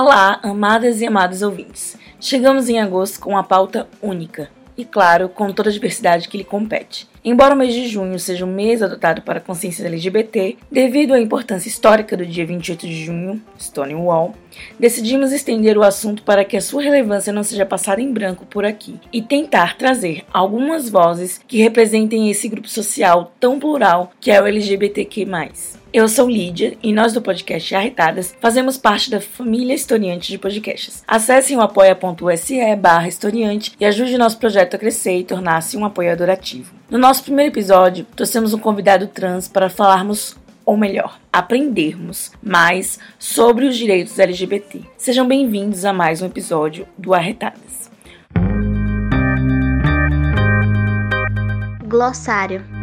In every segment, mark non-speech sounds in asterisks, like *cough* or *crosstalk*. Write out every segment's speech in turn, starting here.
Olá, amadas e amados ouvintes. Chegamos em agosto com uma pauta única e, claro, com toda a diversidade que lhe compete. Embora o mês de junho seja um mês adotado para a consciência LGBT, devido à importância histórica do dia 28 de junho, Stonewall, decidimos estender o assunto para que a sua relevância não seja passada em branco por aqui e tentar trazer algumas vozes que representem esse grupo social tão plural que é o LGBTQ+. Eu sou Lídia e nós do podcast Arretadas fazemos parte da família historiante de podcasts. Acessem o apoia.se barra historiante e ajude nosso projeto a crescer e tornar-se um apoiador ativo. No nosso primeiro episódio, trouxemos um convidado trans para falarmos ou melhor, aprendermos mais sobre os direitos LGBT. Sejam bem-vindos a mais um episódio do Arretadas. Glossário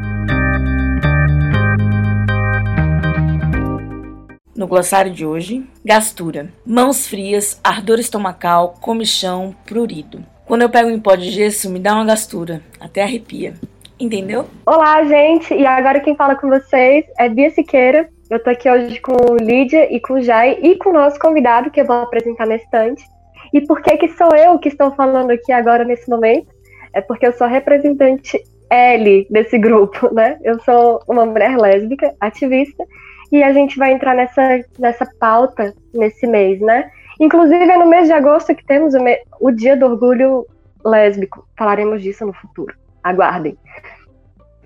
No glossário de hoje, gastura, mãos frias, ardor estomacal, comichão, prurido. Quando eu pego um pó de gesso, me dá uma gastura, até arrepia. Entendeu? Olá, gente! E agora quem fala com vocês é Bia Siqueira. Eu tô aqui hoje com Lídia e com Jai e com o nosso convidado, que eu vou apresentar nesse instante. E por que que sou eu que estou falando aqui agora nesse momento? É porque eu sou representante L desse grupo, né? Eu sou uma mulher lésbica, ativista, e a gente vai entrar nessa, nessa pauta nesse mês, né? Inclusive é no mês de agosto que temos o, o Dia do Orgulho Lésbico. Falaremos disso no futuro. Aguardem.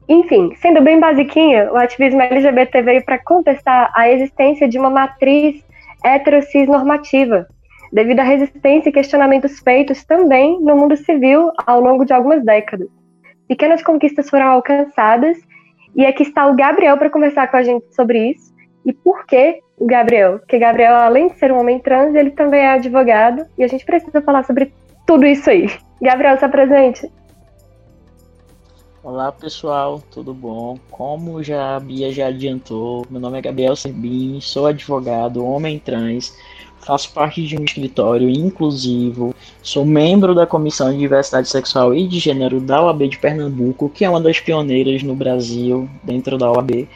Enfim, sendo bem basiquinha, o ativismo LGBT veio para contestar a existência de uma matriz heterocis normativa, devido à resistência e questionamentos feitos também no mundo civil ao longo de algumas décadas. Pequenas conquistas foram alcançadas e aqui está o Gabriel para conversar com a gente sobre isso. E por que o Gabriel? Porque Gabriel, além de ser um homem trans, ele também é advogado e a gente precisa falar sobre tudo isso aí. Gabriel, se apresente. Olá pessoal, tudo bom? Como já a Bia já adiantou, meu nome é Gabriel Sebin, sou advogado, homem trans, faço parte de um escritório inclusivo, sou membro da Comissão de Diversidade Sexual e de Gênero da OAB de Pernambuco, que é uma das pioneiras no Brasil dentro da OAB.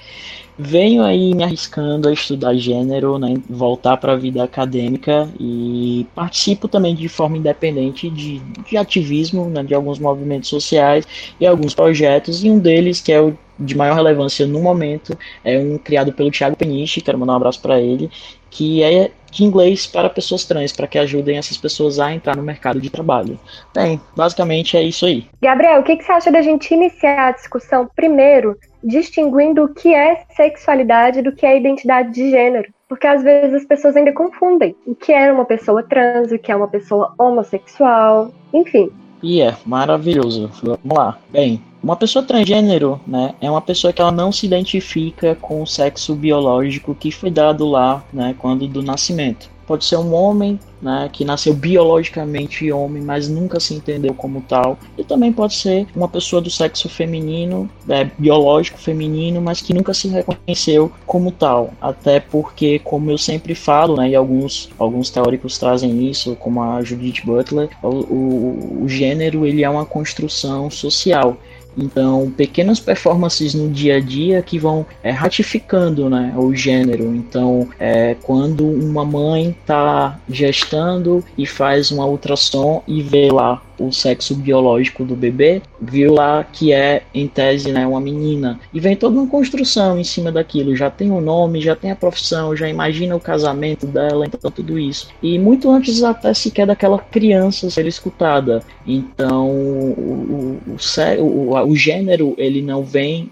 Venho aí me arriscando a estudar gênero, né, voltar para a vida acadêmica e participo também de forma independente de, de ativismo, né, de alguns movimentos sociais e alguns projetos, e um deles, que é o de maior relevância no momento, é um criado pelo Thiago Peniche, quero mandar um abraço para ele, que é de inglês para pessoas trans, para que ajudem essas pessoas a entrar no mercado de trabalho. Bem, basicamente é isso aí. Gabriel, o que, que você acha da gente iniciar a discussão primeiro distinguindo o que é sexualidade do que é identidade de gênero. Porque às vezes as pessoas ainda confundem o que é uma pessoa trans, o que é uma pessoa homossexual, enfim. E é maravilhoso. Vamos lá. Bem, uma pessoa transgênero, né, é uma pessoa que ela não se identifica com o sexo biológico que foi dado lá, né, quando do nascimento pode ser um homem né, que nasceu biologicamente homem, mas nunca se entendeu como tal. E também pode ser uma pessoa do sexo feminino, é, biológico feminino, mas que nunca se reconheceu como tal. Até porque, como eu sempre falo, né, e alguns, alguns teóricos trazem isso, como a Judith Butler, o, o, o gênero ele é uma construção social. Então, pequenas performances no dia a dia que vão é, ratificando né, o gênero. Então, é, quando uma mãe está gestando e faz uma ultrassom e vê lá o sexo biológico do bebê, viu lá que é, em tese, né, uma menina. E vem toda uma construção em cima daquilo. Já tem o nome, já tem a profissão, já imagina o casamento dela, então tudo isso. E muito antes até sequer daquela criança ser escutada. Então, o, o, o, o, o gênero, ele não vem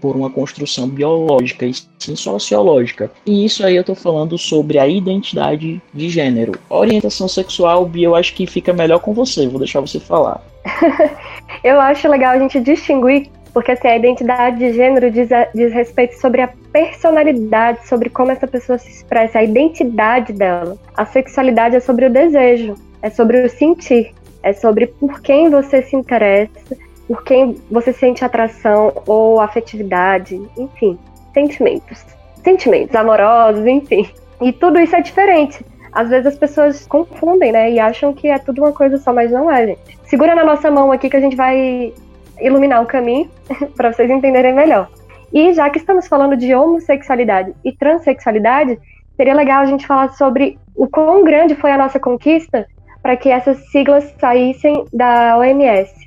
por uma construção biológica e sim sociológica. E isso aí eu tô falando sobre a identidade de gênero. Orientação sexual, Bia, eu acho que fica melhor com você, vou deixar você falar. *laughs* eu acho legal a gente distinguir Porque assim, a identidade de gênero diz, diz respeito sobre a personalidade, sobre como essa pessoa se expressa, a identidade dela. A sexualidade é sobre o desejo, é sobre o sentir, é sobre por quem você se interessa, por quem você sente atração ou afetividade, enfim, sentimentos. Sentimentos amorosos, enfim. E tudo isso é diferente. Às vezes as pessoas confundem, né? E acham que é tudo uma coisa só, mas não é, gente. Segura na nossa mão aqui que a gente vai iluminar o caminho *laughs* para vocês entenderem melhor. E já que estamos falando de homossexualidade e transexualidade, seria legal a gente falar sobre o quão grande foi a nossa conquista para que essas siglas saíssem da OMS.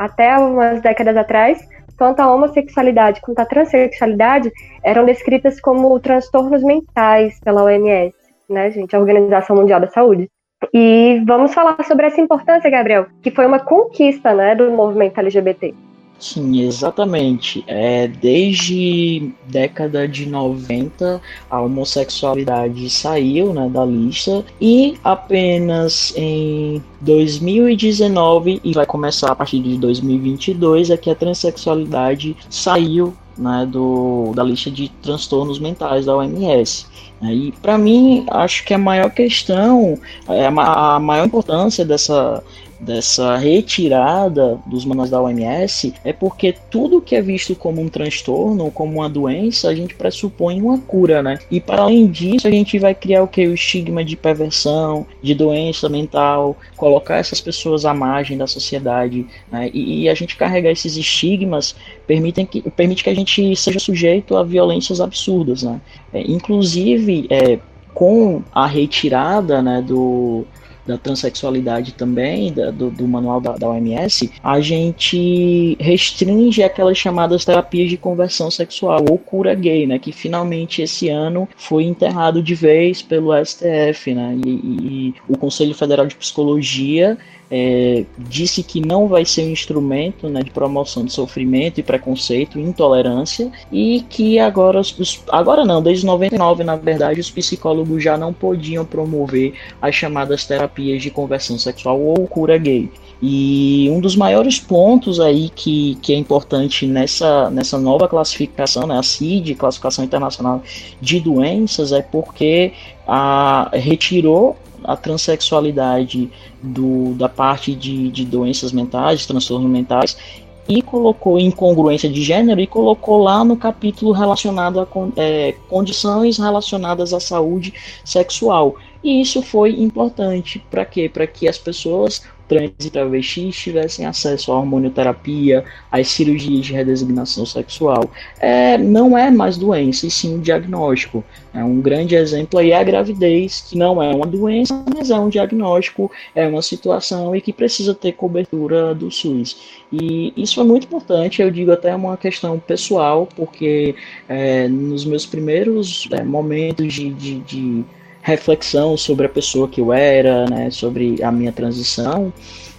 Até umas décadas atrás, tanto a homossexualidade quanto a transexualidade eram descritas como transtornos mentais pela OMS, né, gente, a Organização Mundial da Saúde. E vamos falar sobre essa importância, Gabriel, que foi uma conquista, né, do movimento LGBT. Sim, exatamente. É, desde década de 90, a homossexualidade saiu né, da lista e apenas em 2019 e vai começar a partir de 2022 é que a transexualidade saiu né, do, da lista de transtornos mentais da OMS. E para mim, acho que a maior questão, é, a maior importância dessa, dessa retirada dos manuais da OMS é porque tudo que é visto como um transtorno, como uma doença, a gente pressupõe uma cura, né? E para além disso, a gente vai criar o que? O estigma de perversão, de doença mental, colocar essas pessoas à margem da sociedade, né? E, e a gente carregar esses estigmas permitem que, permite que a gente seja sujeito a violências absurdas, né? É, inclusive, é, com a retirada né, do, da transexualidade também, da, do, do, manual da, da, OMS, a gente restringe aquelas chamadas terapias de conversão sexual ou cura gay, né? Que finalmente esse ano foi enterrado de vez pelo STF, né? E, e, e o Conselho Federal de Psicologia é, disse que não vai ser um instrumento né, de promoção de sofrimento e preconceito e intolerância e que agora, os, agora não, desde 99 na verdade, os psicólogos já não podiam promover as chamadas terapias de conversão sexual ou cura gay. E um dos maiores pontos aí que, que é importante nessa, nessa nova classificação, né, a CID, Classificação Internacional de Doenças, é porque a, retirou a transexualidade do, da parte de, de doenças mentais, transtornos mentais, e colocou incongruência de gênero e colocou lá no capítulo relacionado a é, condições relacionadas à saúde sexual. E isso foi importante para quê? Para que as pessoas trans e travestis tivessem acesso à hormonioterapia, às cirurgias de redesignação sexual. É, não é mais doença, e sim um diagnóstico. É um grande exemplo aí é a gravidez, que não é uma doença, mas é um diagnóstico, é uma situação e que precisa ter cobertura do SUS. E isso é muito importante, eu digo até uma questão pessoal, porque é, nos meus primeiros é, momentos de, de, de reflexão sobre a pessoa que eu era, né, sobre a minha transição,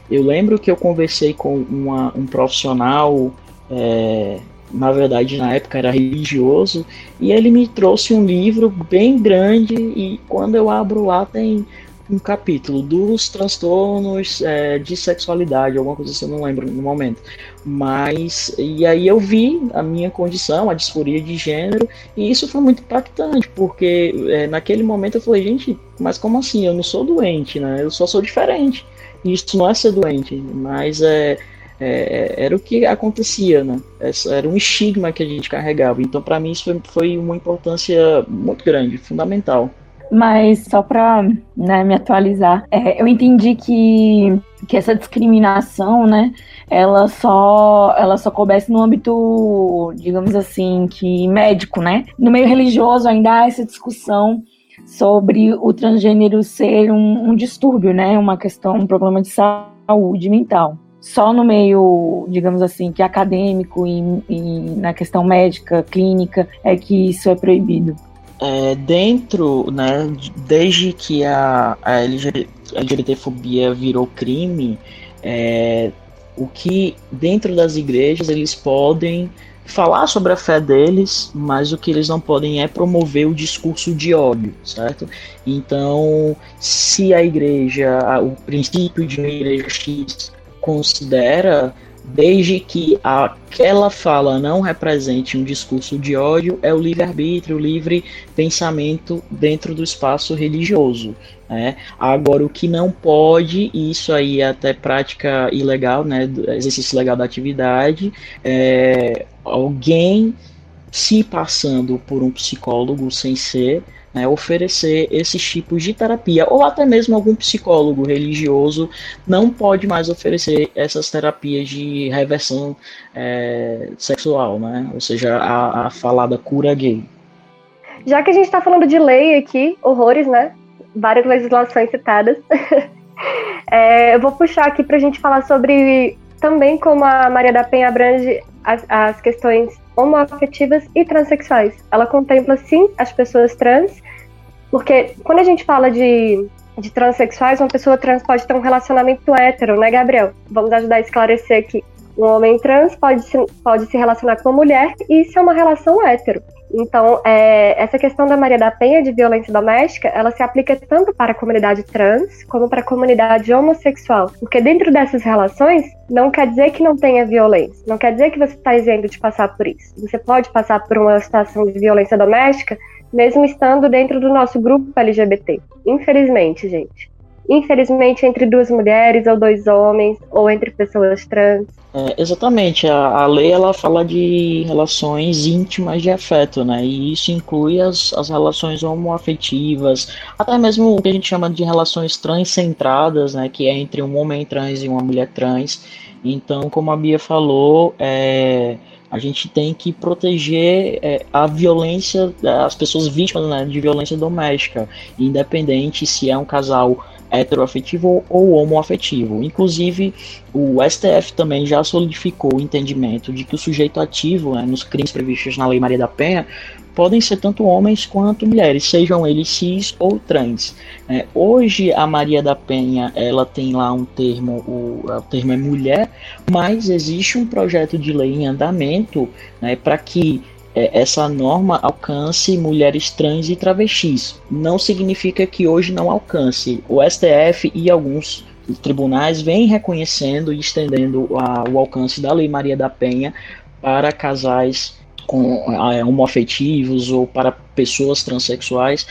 eu lembro que eu conversei com uma, um profissional, é, na verdade na época era religioso, e ele me trouxe um livro bem grande e quando eu abro lá tem um capítulo dos transtornos é, de sexualidade, alguma coisa assim, eu não lembro no momento. Mas, e aí eu vi a minha condição, a disforia de gênero, e isso foi muito impactante, porque é, naquele momento eu falei, gente, mas como assim? Eu não sou doente, né? Eu só sou diferente. E isso não é ser doente, mas é, é, era o que acontecia, né? Era um estigma que a gente carregava. Então, para mim, isso foi, foi uma importância muito grande, fundamental. Mas só para né, me atualizar, é, eu entendi que, que essa discriminação, né, ela só ela só coubesse no âmbito, digamos assim, que médico, né? No meio religioso ainda há essa discussão sobre o transgênero ser um, um distúrbio, né? Uma questão, um problema de saúde mental só no meio, digamos assim, que acadêmico e, e, na questão médica, clínica, é que isso é proibido é, dentro, né, desde que a, a LGBTfobia virou crime, é, o que dentro das igrejas eles podem falar sobre a fé deles, mas o que eles não podem é promover o discurso de ódio, certo? Então, se a igreja, o princípio de uma igreja X considera desde que aquela fala não represente um discurso de ódio, é o livre-arbítrio, o livre pensamento dentro do espaço religioso. Né? Agora, o que não pode, e isso aí é até prática ilegal, né, exercício legal da atividade, é alguém se passando por um psicólogo sem ser, né, oferecer esses tipos de terapia, ou até mesmo algum psicólogo religioso não pode mais oferecer essas terapias de reversão é, sexual, né, ou seja, a, a falada cura gay. Já que a gente está falando de lei aqui, horrores, né? Várias legislações citadas. *laughs* é, eu vou puxar aqui para a gente falar sobre também como a Maria da Penha abrange as, as questões homoafetivas e transexuais. Ela contempla sim as pessoas trans, porque quando a gente fala de, de transexuais, uma pessoa trans pode ter um relacionamento hétero, né, Gabriel? Vamos ajudar a esclarecer aqui. Um homem trans pode se, pode se relacionar com uma mulher e isso é uma relação hétero. Então, é, essa questão da Maria da Penha de violência doméstica, ela se aplica tanto para a comunidade trans como para a comunidade homossexual. Porque dentro dessas relações, não quer dizer que não tenha violência. Não quer dizer que você está isento de passar por isso. Você pode passar por uma situação de violência doméstica, mesmo estando dentro do nosso grupo LGBT. Infelizmente, gente infelizmente, entre duas mulheres ou dois homens, ou entre pessoas trans. É, exatamente, a, a lei ela fala de relações íntimas de afeto, né? E isso inclui as, as relações homoafetivas, até mesmo o que a gente chama de relações transcentradas, né? Que é entre um homem trans e uma mulher trans. Então, como a Bia falou, é, a gente tem que proteger é, a violência, as pessoas vítimas né, de violência doméstica, independente se é um casal heteroafetivo ou homoafetivo. Inclusive, o STF também já solidificou o entendimento de que o sujeito ativo né, nos crimes previstos na Lei Maria da Penha podem ser tanto homens quanto mulheres, sejam eles cis ou trans. É, hoje a Maria da Penha ela tem lá um termo, o, o termo é mulher, mas existe um projeto de lei em andamento né, para que essa norma alcance mulheres trans e travestis. Não significa que hoje não alcance. O STF e alguns tribunais vêm reconhecendo e estendendo a, o alcance da Lei Maria da Penha para casais com é, homoafetivos ou para pessoas transexuais.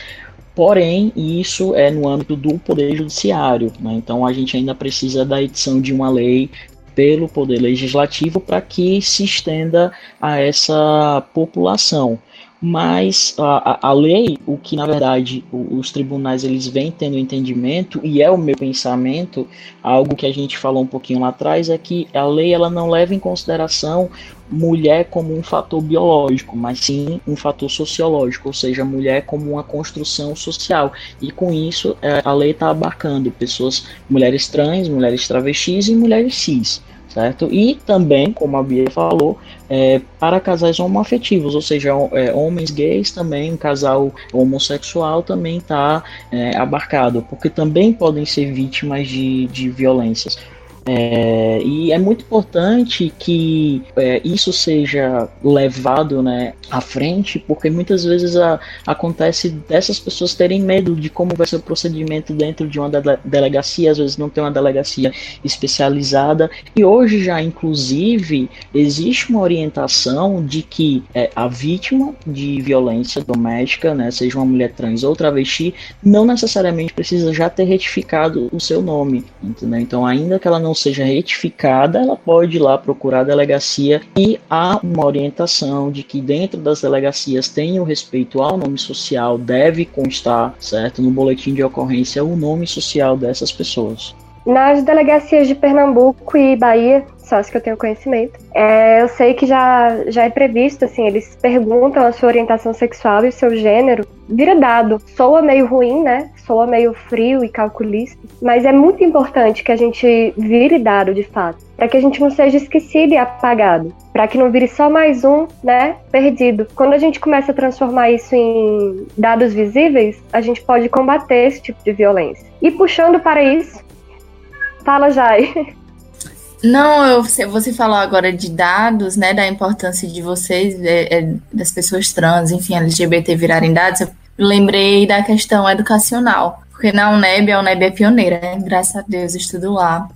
Porém, isso é no âmbito do Poder Judiciário. Né? Então, a gente ainda precisa da edição de uma lei pelo Poder Legislativo para que se estenda a essa população. Mas a, a, lei, o que na verdade os tribunais eles vêm tendo entendimento, e é o meu pensamento, algo que a gente falou um pouquinho lá atrás, é que a lei ela não leva em consideração mulher como um fator biológico, mas sim um fator sociológico, ou seja, mulher como uma construção social. E com isso é, a lei está abarcando pessoas, mulheres trans, mulheres travestis e mulheres cis certo? E também, como a Bia falou, é, para casais homoafetivos, ou seja, é, homens gays também, um casal homossexual também está é, abarcado, porque também podem ser vítimas de, de violências. É, e é muito importante que é, isso seja levado né, à frente, porque muitas vezes a, acontece dessas pessoas terem medo de como vai ser o procedimento dentro de uma de delegacia, às vezes não tem uma delegacia especializada, e hoje já, inclusive, existe uma orientação de que é, a vítima de violência doméstica, né, seja uma mulher trans ou travesti, não necessariamente precisa já ter retificado o seu nome, entendeu? Então, ainda que ela não não seja retificada, ela pode ir lá procurar a delegacia e há uma orientação de que dentro das delegacias tem o respeito ao nome social, deve constar, certo, no boletim de ocorrência o nome social dessas pessoas. Nas delegacias de Pernambuco e Bahia, só as que eu tenho conhecimento, é, eu sei que já, já é previsto, assim, eles perguntam a sua orientação sexual e o seu gênero, vira dado. Soa meio ruim, né? Soa meio frio e calculista, mas é muito importante que a gente vire dado de fato, para que a gente não seja esquecido e apagado, para que não vire só mais um, né, perdido. Quando a gente começa a transformar isso em dados visíveis, a gente pode combater esse tipo de violência. E puxando para isso, Fala, Jai. *laughs* Não, eu, você falou agora de dados, né, da importância de vocês, é, é, das pessoas trans, enfim, LGBT virarem dados, eu lembrei da questão educacional, porque na UNEB, a UNEB é pioneira, né, graças a Deus, estudo lá,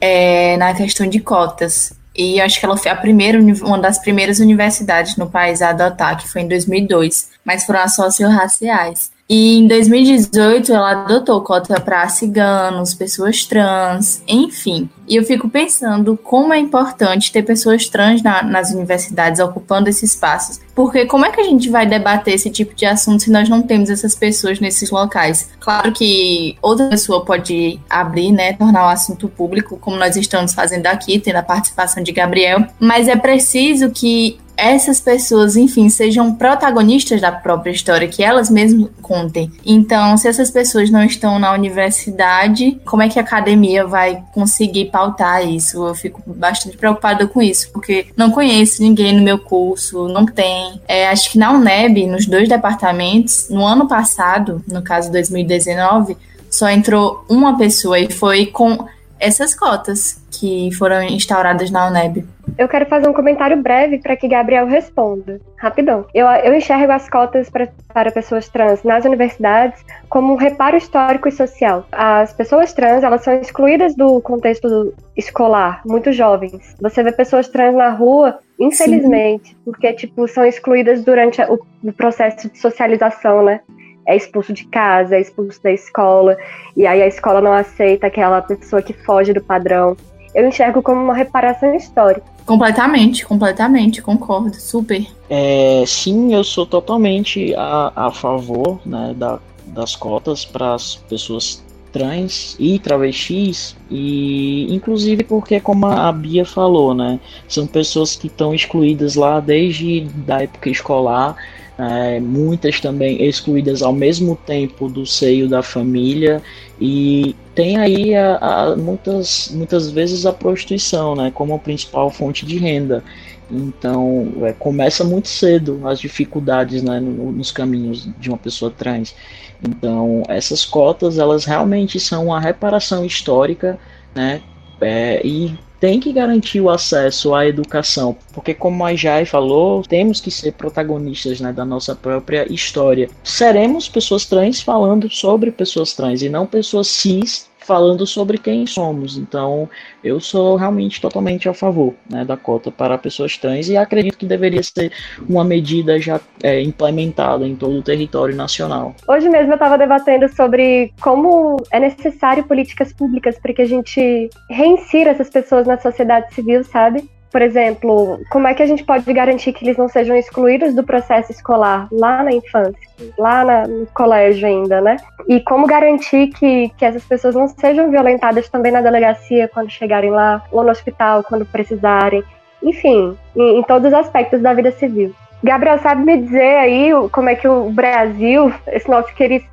é, na questão de cotas. E acho que ela foi a primeira, uma das primeiras universidades no país a adotar, que foi em 2002, mas foram as socio-raciais. E em 2018 ela adotou cota para ciganos, pessoas trans, enfim. E eu fico pensando como é importante ter pessoas trans na, nas universidades ocupando esses espaços. Porque como é que a gente vai debater esse tipo de assunto se nós não temos essas pessoas nesses locais? Claro que outra pessoa pode abrir, né, tornar o assunto público, como nós estamos fazendo aqui, tendo a participação de Gabriel, mas é preciso que essas pessoas, enfim, sejam protagonistas da própria história, que elas mesmas contem. Então, se essas pessoas não estão na universidade, como é que a academia vai conseguir pautar isso? Eu fico bastante preocupada com isso, porque não conheço ninguém no meu curso, não tem. É, acho que na UNEB, nos dois departamentos, no ano passado, no caso 2019, só entrou uma pessoa e foi com essas cotas que foram instauradas na UNEB. Eu quero fazer um comentário breve para que Gabriel responda. Rapidão. Eu, eu enxergo as cotas pra, para pessoas trans nas universidades como um reparo histórico e social. As pessoas trans, elas são excluídas do contexto escolar, muito jovens. Você vê pessoas trans na rua, infelizmente, Sim. porque, tipo, são excluídas durante o, o processo de socialização, né? é expulso de casa, é expulso da escola, e aí a escola não aceita aquela pessoa que foge do padrão. Eu enxergo como uma reparação histórica. Completamente, completamente, concordo, super. É, sim, eu sou totalmente a, a favor né, da, das cotas para as pessoas trans e travestis e inclusive porque como a Bia falou, né, são pessoas que estão excluídas lá desde da época escolar é, muitas também excluídas ao mesmo tempo do seio da família e tem aí a, a, muitas, muitas vezes a prostituição né, como a principal fonte de renda. Então é, começa muito cedo as dificuldades né, no, nos caminhos de uma pessoa trans. Então essas cotas elas realmente são uma reparação histórica né, é, e tem que garantir o acesso à educação, porque como a Jai falou, temos que ser protagonistas né, da nossa própria história. Seremos pessoas trans falando sobre pessoas trans e não pessoas cis falando sobre quem somos. Então, eu sou realmente totalmente a favor né, da cota para pessoas trans e acredito que deveria ser uma medida já é, implementada em todo o território nacional. Hoje mesmo eu estava debatendo sobre como é necessário políticas públicas para que a gente reinsira essas pessoas na sociedade civil, sabe? Por exemplo, como é que a gente pode garantir que eles não sejam excluídos do processo escolar lá na infância, lá na, no colégio ainda, né? E como garantir que, que essas pessoas não sejam violentadas também na delegacia quando chegarem lá, ou no hospital quando precisarem, enfim, em, em todos os aspectos da vida civil. Gabriel, sabe me dizer aí como é que o Brasil, esse nosso querido,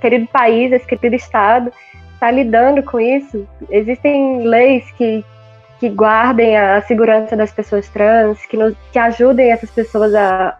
querido país, esse querido Estado, está lidando com isso? Existem leis que, que guardem a segurança das pessoas trans, que, nos, que ajudem essas pessoas a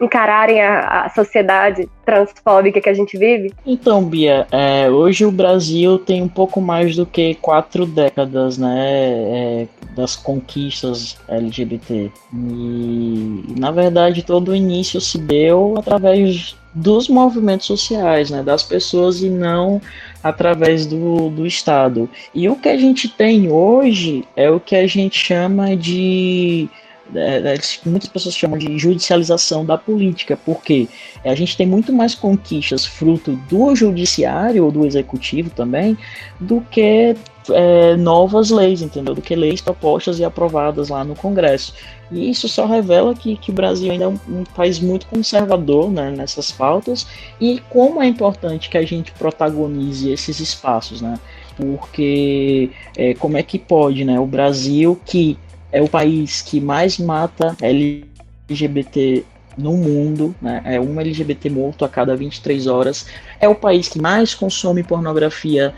encararem a, a sociedade transfóbica que a gente vive? Então, Bia, é, hoje o Brasil tem um pouco mais do que quatro décadas, né, é, das conquistas LGBT. E, na verdade, todo o início se deu através dos movimentos sociais, né, das pessoas e não através do, do Estado. E o que a gente tem hoje é o que a gente chama de é, é muitas pessoas chamam de judicialização da política, porque a gente tem muito mais conquistas fruto do judiciário ou do executivo também do que é, novas leis, entendeu? Do que leis propostas e aprovadas lá no Congresso. E isso só revela que, que o Brasil ainda é um, um país muito conservador né, nessas pautas e como é importante que a gente protagonize esses espaços, né? Porque é, como é que pode, né? O Brasil que é o país que mais mata LGBT no mundo, né? é um LGBT morto a cada 23 horas, é o país que mais consome pornografia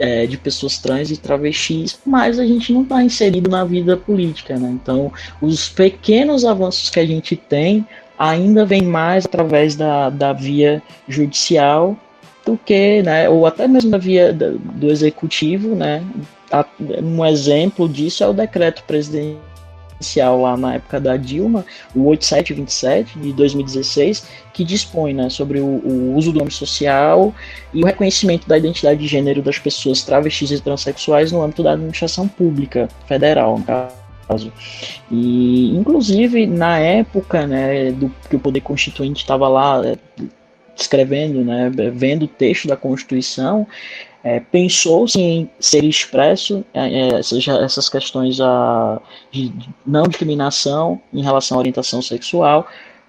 é, de pessoas trans e travestis, mas a gente não está inserido na vida política, né? Então, os pequenos avanços que a gente tem ainda vem mais através da, da via judicial do que, né, ou até mesmo da via do, executivo, né? Um exemplo disso é o decreto presidencial lá na época da Dilma, o 8727 de 2016, que dispõe né, sobre o, o, uso do nome social e o reconhecimento da identidade de gênero das pessoas travestis e transexuais no âmbito da administração pública federal, no caso. E, inclusive, na época né, do que o Poder Constituinte estava lá é, escrevendo, né, vendo o texto da Constituição, é, pensou-se em ser expresso é, é essas, essas questões a, de não discriminação em relação à orientação sexual,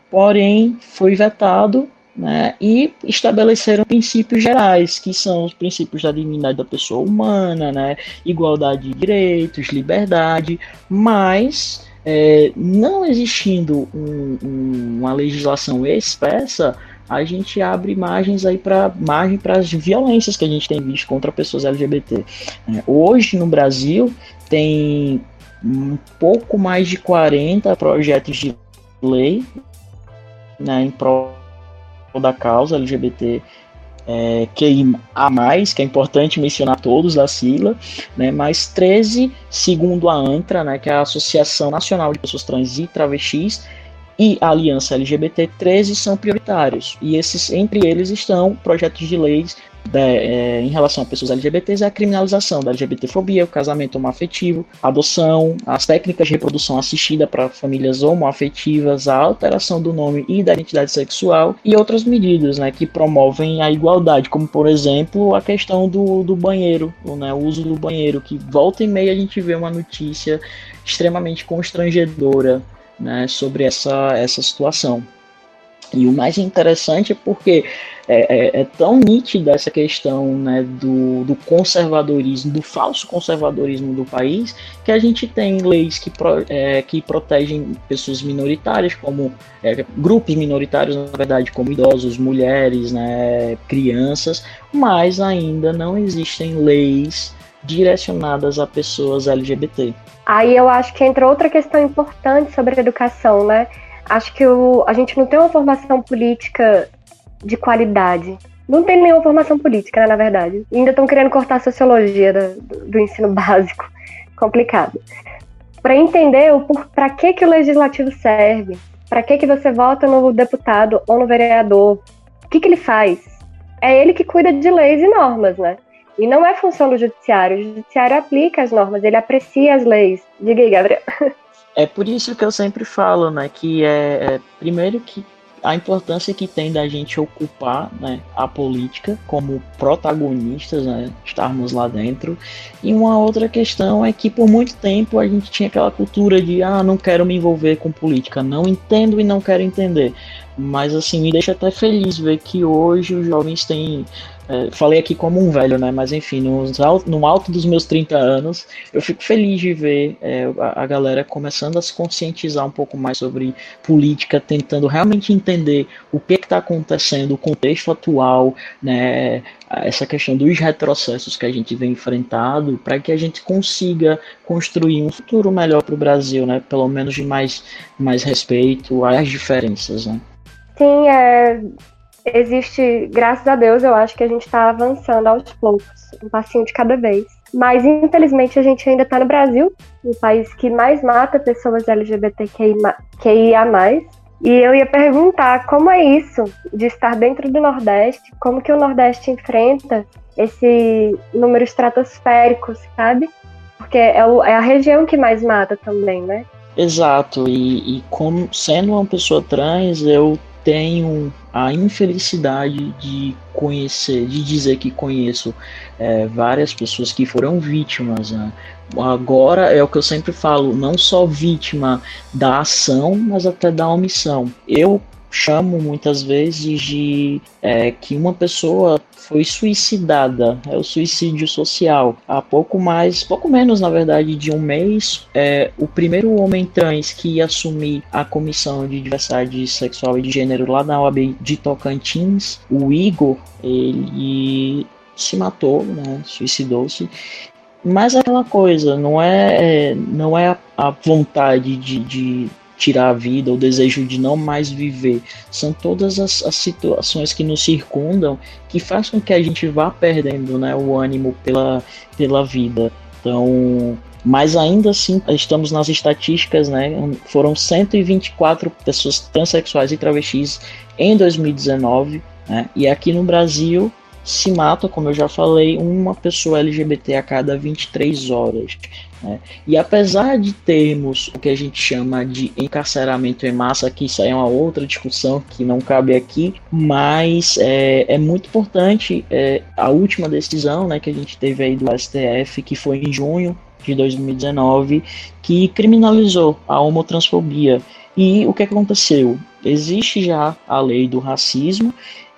porém foi vetado né, e estabeleceram princípios gerais, que são os princípios da dignidade da pessoa humana, né, igualdade de direitos, liberdade, mas é, não existindo um, um, uma legislação expressa, a gente abre margens aí para margem para as violências que a gente tem visto contra pessoas LGBT. É, hoje no Brasil tem um pouco mais de 40 projetos de lei né, em prol da causa LGBT é, a mais, que é importante mencionar todos da sigla, né, mais 13, segundo a ANTRA, né, que é a Associação Nacional de Pessoas Trans e Travestis, e a Aliança LGBT, 13 são prioritários. E esses, entre eles estão projetos de leis de, é, em relação a pessoas LGBTs é a criminalização da LGBTfobia, o casamento homoafetivo, a adoção, as técnicas de reprodução assistida para famílias homoafetivas, a alteração do nome e da identidade sexual e outras medidas né, que promovem a igualdade, como por exemplo a questão do, do banheiro, né, o uso do banheiro, que volta e meia a gente vê uma notícia extremamente constrangedora né, sobre essa, essa situação. E o mais interessante é porque é, é, é, tão nítida essa questão né, do, do, conservadorismo, do falso conservadorismo do país, que a gente tem leis que, pro, é, que protegem pessoas minoritárias, como é, grupos minoritários, na verdade, como idosos, mulheres, né, crianças, mas ainda não existem leis direcionadas a pessoas LGBT. Aí eu acho que entra outra questão importante sobre a educação, né? Acho que o, a gente não tem uma formação política de qualidade. Não tem nenhuma formação política, né, na verdade. Ainda estão querendo cortar a sociologia do, do ensino *laughs* básico. Complicado. Para entender para que, que o legislativo serve, para que, que você vota no deputado ou no vereador, o que, que ele faz? É ele que cuida de leis e normas, né? E não é função do judiciário. O judiciário aplica as normas, ele aprecia as leis. Diga aí, Gabriel. É por isso que eu sempre falo, né, que é, é primeiro que a importância que tem da gente ocupar né, a política como protagonistas, né, estarmos lá dentro. E uma outra questão é que por muito tempo a gente tinha aquela cultura de ah, não quero me envolver com política, não entendo e não quero entender. Mas assim, me deixa até feliz ver que hoje os jovens têm é, falei aqui como um velho, né? Mas enfim, no, alto dos meus 30 anos, eu fico feliz de ver é, a, a, galera começando a se conscientizar um pouco mais sobre política, tentando realmente entender o que está acontecendo, o contexto atual, né? Essa questão dos retrocessos que a gente vem enfrentado, para que a gente consiga construir um futuro melhor para o Brasil, né? Pelo menos de mais, mais respeito às diferenças, né? Sim, é, existe, graças a Deus, eu acho que a gente está avançando aos poucos, um passinho de cada vez. Mas infelizmente a gente ainda está no Brasil, o país que mais mata pessoas LGBTQIA+. E eu ia perguntar como é isso de estar dentro do Nordeste, como que o Nordeste enfrenta esse número estratosférico, sabe? Porque é, o, é a região que mais mata também, né? Exato, e, e como sendo uma pessoa trans, eu tenho a infelicidade de conhecer, de dizer que conheço é, várias pessoas que foram vítimas. Né? Agora é o que eu sempre falo, não só vítima da ação, mas até da omissão. Eu chamo muitas vezes de é, que uma pessoa foi suicidada, é o suicídio social. Há pouco mais, pouco menos na verdade, de um mês, é, o primeiro homem trans que ia assumir a comissão de diversidade sexual e de gênero lá na OAB de Tocantins, o Igor, ele se matou, né, suicidou-se. Mas é aquela coisa, não é, não é a vontade de, de tirar a vida, o desejo de não mais viver. São todas as, as situações que nos circundam que faz com que a gente vá perdendo né, o ânimo pela, pela vida. Então, mas ainda assim, estamos nas estatísticas, né? Foram 124 pessoas transexuais e travestis em 2019, né? E aqui no Brasil se mata, como eu já falei, uma pessoa LGBT a cada 23 horas. Né? E apesar de termos o que a gente chama de encarceramento em massa, que isso aí é uma outra discussão que não cabe aqui, mas é, é muito importante é, a última decisão né, que a gente teve aí do STF, que foi em junho de 2019, que criminalizou a homotransfobia. E o que aconteceu? Existe já a lei do racismo,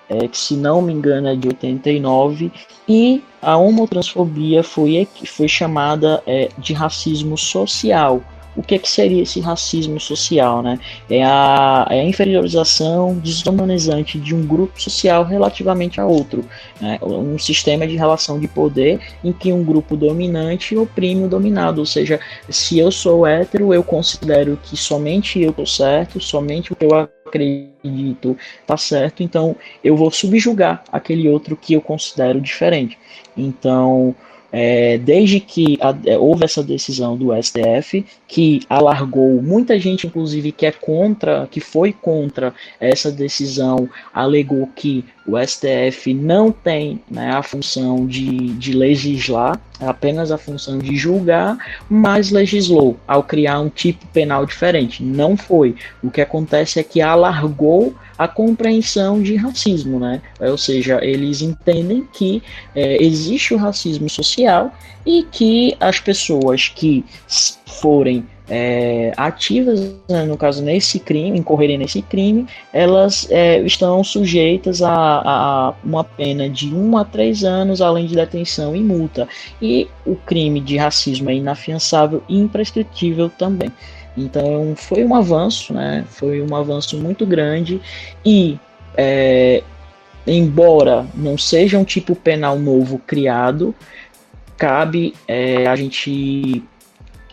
é, que se não me engano é de 89, e a homotransfobia foi, foi chamada é, de racismo social. O que, que seria esse racismo social? Né? É, a, é a inferiorização desumanizante de um grupo social relativamente a outro. Né? Um sistema de relação de poder em que um grupo dominante oprime o dominado. Ou seja, se eu sou hétero, eu considero que somente eu estou certo, somente o que eu acredito tá certo, então eu vou subjugar aquele outro que eu considero diferente. Então, é, desde que a, é, houve essa decisão do STF, que alargou, muita gente, inclusive, que é contra, que foi contra essa decisão, alegou que o STF não tem né, a função de, de legislar, apenas a função de julgar, mas legislou ao criar um tipo penal diferente. Não foi. O que acontece é que alargou a compreensão de racismo, né? Ou seja, eles entendem que é, existe o racismo social e que as pessoas que forem é, ativas, né, no caso nesse crime, incorrerem nesse crime, elas é, estão sujeitas a, a, uma pena de 1 a 3 anos, além de detenção e multa. E o crime de racismo é inafiançável e imprescritível também. Então foi um avanço, né? Foi um avanço muito grande e é, embora não seja um tipo penal novo criado, cabe é, a gente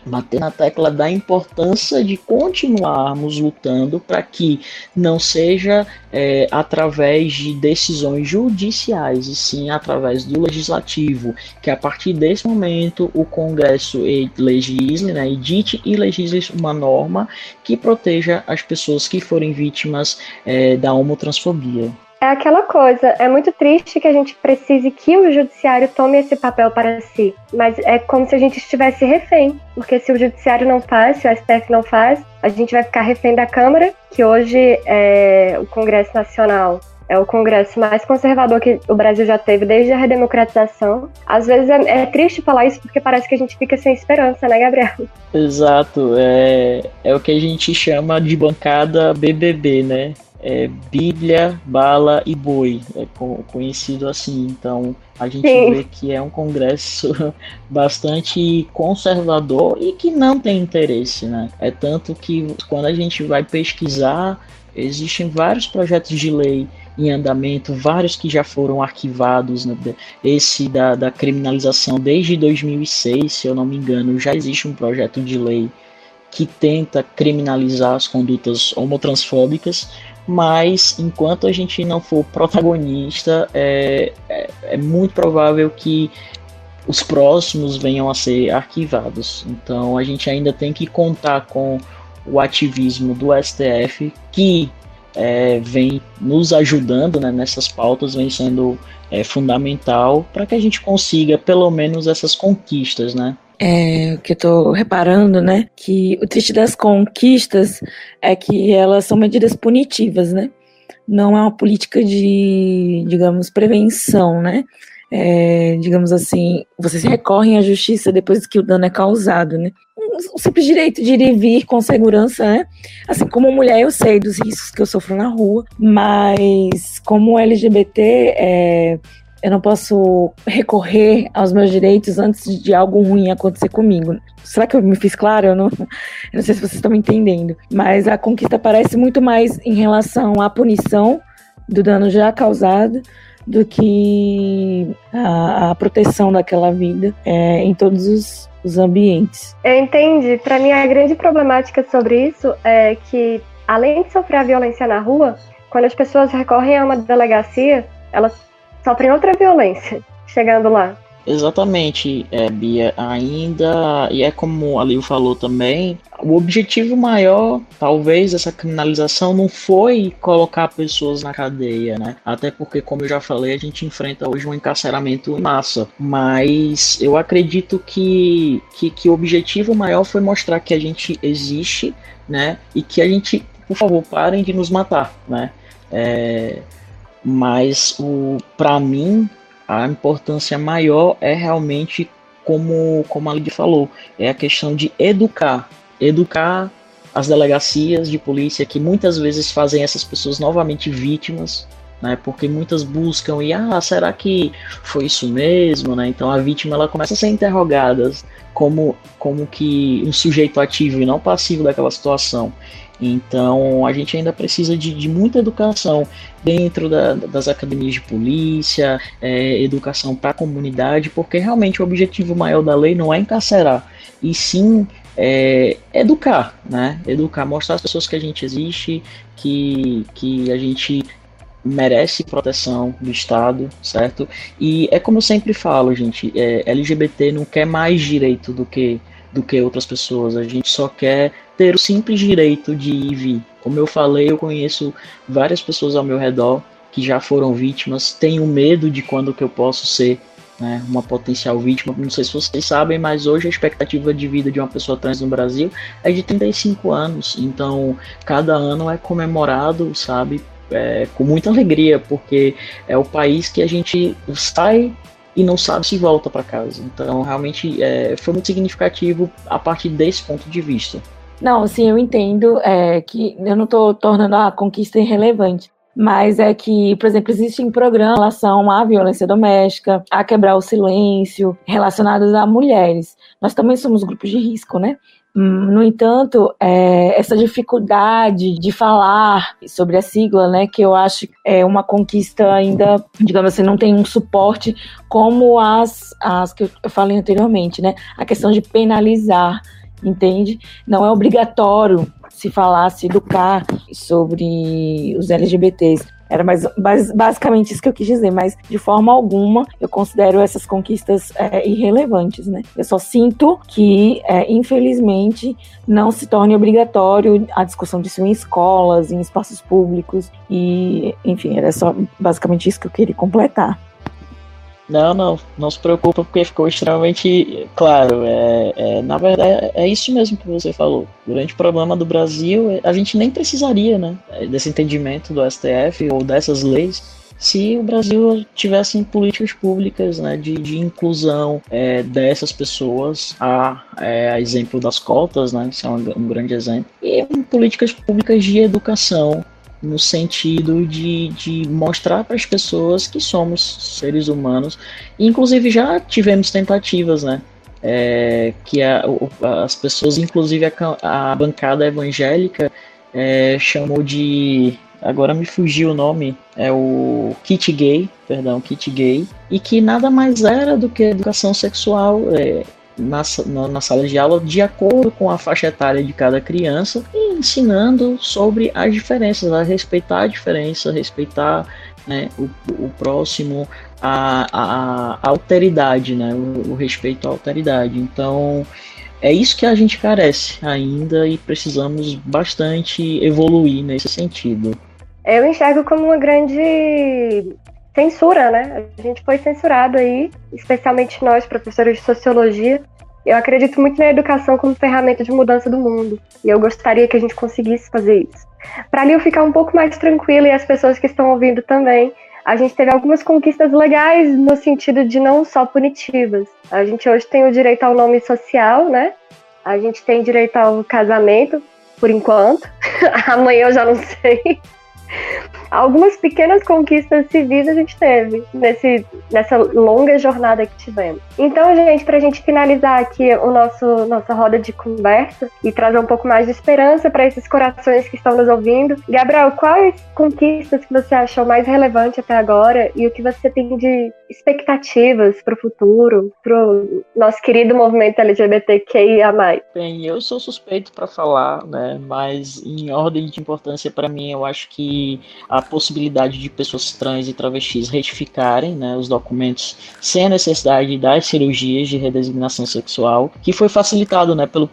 bater na tecla da importância de continuarmos lutando para que não seja é, através de decisões judiciais, e sim através do legislativo, que a partir desse momento o Congresso legisle, né, edite e legisle uma norma que proteja as pessoas que forem vítimas é, da homotransfobia. É aquela coisa, é muito triste que a gente precise que o judiciário tome esse papel para si, mas é como se a gente estivesse refém, porque se o judiciário não faz, se o STF não faz, a gente vai ficar refém da Câmara, que hoje é o Congresso Nacional é o congresso mais conservador que o Brasil já teve desde a redemocratização. Às vezes é, é, triste falar isso porque parece que a gente fica sem esperança, né, Gabriel? Exato, é, é o que a gente chama de bancada BBB, né? É, Bíblia, Bala e Boi, é conhecido assim. Então a gente Sim. vê que é um congresso *laughs* bastante conservador e que não tem interesse, né? É tanto que quando a gente vai pesquisar, existem vários projetos de lei em andamento, vários que já foram arquivados, né? esse da, da criminalização desde 2006, se eu não me engano, já existe um projeto de lei que tenta criminalizar as condutas homotransfóbicas, mas enquanto a gente não for protagonista, é, é, é, muito provável que os próximos venham a ser arquivados. Então a gente ainda tem que contar com o ativismo do STF, que é, vem nos ajudando né, nessas pautas, vem sendo é, fundamental para que a gente consiga pelo menos essas conquistas, né? É, que eu tô reparando, né? Que o triste das conquistas é que elas são medidas punitivas, né? Não é uma política de, digamos, prevenção, né? É, digamos assim, vocês recorrem à justiça depois que o dano é causado, né? Um, simples direito de ir e vir com segurança, né? Assim, como mulher eu sei dos riscos que eu sofro na rua, mas como LGBT, é, eu não posso recorrer aos meus direitos antes de algo ruim acontecer comigo. Será que eu me fiz claro? Eu não, eu não sei se vocês estão me entendendo. Mas a conquista parece muito mais em relação à punição do dano já causado do que a, a proteção daquela vida é, em todos os, os ambientes. Eu entendi. Para mim, a grande problemática sobre isso é que, além de sofrer a violência na rua, quando as pessoas recorrem a uma delegacia, elas sofrem outra violência chegando lá. Exatamente, é, Bia. Ainda, e é como a Liu falou também, o objetivo maior, talvez, dessa criminalização não foi colocar pessoas na cadeia, né? Até porque, como eu já falei, a gente enfrenta hoje um encarceramento em massa. Mas eu acredito que, que, que o objetivo maior foi mostrar que a gente existe, né? E que a gente, por favor, parem de nos matar, né? É, mas o para mim a importância maior é realmente como, como a Lidia falou, é a questão de educar, educar as delegacias de polícia que muitas vezes fazem essas pessoas novamente vítimas, né? Porque muitas buscam e ah, será que foi isso mesmo, né? Então a vítima ela começa a ser interrogada como como que um sujeito ativo e não passivo daquela situação. Então a gente ainda precisa de, de muita educação dentro da, das academias de polícia, é, educação para a comunidade, porque realmente o objetivo maior da lei não é encarcerar, e sim é, educar, né? Educar, mostrar às pessoas que a gente existe, que, que a gente merece proteção do Estado, certo? E é como eu sempre falo, gente, é, LGBT não quer mais direito do que do que outras pessoas. A gente só quer ter o simples direito de ir e vir. Como eu falei, eu conheço várias pessoas ao meu redor que já foram vítimas, tenho medo de quando que eu posso ser né, uma potencial vítima. Não sei se vocês sabem, mas hoje a expectativa de vida de uma pessoa trans no Brasil é de 35 anos. Então, cada ano é comemorado, sabe, é, com muita alegria, porque é o país que a gente sai e não sabe se volta para casa. Então, realmente, é, foi muito significativo a partir desse ponto de vista. Não, sim, eu entendo é, que eu não estou tornando a conquista irrelevante, mas é que, por exemplo, existem programas em relação à violência doméstica, a quebrar o silêncio, relacionados a mulheres. Nós também somos grupos de risco, né? No entanto, é, essa dificuldade de falar sobre a sigla, né, que eu acho é uma conquista ainda, digamos assim, não tem um suporte como as, as que eu falei anteriormente, né, a questão de penalizar, entende? Não é obrigatório se falar, se educar sobre os LGBTs. Era mais, basicamente isso que eu quis dizer, mas de forma alguma eu considero essas conquistas é, irrelevantes, né? Eu só sinto que, é, infelizmente, não se torne obrigatório a discussão disso em escolas, em espaços públicos, e, enfim, era só basicamente isso que eu queria completar. Não, não, não se preocupa porque ficou extremamente claro. É, é, na verdade, é isso mesmo que você falou. O grande problema do Brasil, a gente nem precisaria né, desse entendimento do STF ou dessas leis se o Brasil tivesse políticas públicas né, de, de inclusão é, dessas pessoas, a, é, a, exemplo das cotas, né, isso é um, um grande exemplo, e políticas públicas de educação no sentido de, de mostrar para as pessoas que somos seres humanos. inclusive já tivemos tentativas, né? É, que a, as pessoas, inclusive a, a bancada evangélica, é, chamou de. Agora me fugiu o nome, é o kit gay, perdão, kit gay, e que nada mais era do que educação sexual. É, na, na, na, sala de aula de acordo com a faixa etária de cada criança e ensinando sobre as diferenças, a respeitar a diferença, respeitar né, o, o próximo, a, a, a alteridade, né, o, o respeito à alteridade. Então, é isso que a gente carece ainda e precisamos bastante evoluir nesse sentido. Eu enxergo como uma grande censura, né? A gente foi censurado aí, especialmente nós, professores de sociologia. Eu acredito muito na educação como ferramenta de mudança do mundo. E eu gostaria que a gente conseguisse fazer isso. Para ali eu ficar um pouco mais tranquila e as pessoas que estão ouvindo também, a gente teve algumas conquistas legais no sentido de não só punitivas. A gente hoje tem o direito ao nome social, né? A gente tem direito ao casamento, por enquanto. *laughs* Amanhã eu já não sei algumas pequenas conquistas civis a gente teve nesse, nessa longa jornada que tivemos. Então, gente, para a gente finalizar aqui o nosso nossa roda de conversa e trazer um pouco mais de esperança para esses corações que estão nos ouvindo, Gabriel, quais conquistas que você achou mais relevante até agora e o que você tem de expectativas para o futuro, para nosso querido movimento LGBTQIA+. Bem, eu sou suspeito para falar, né, mas em ordem de importância para mim, eu acho que a possibilidade de pessoas trans e travestis retificarem, né, os documentos sem a necessidade das cirurgias de redesignação sexual, que foi facilitado, né, pelo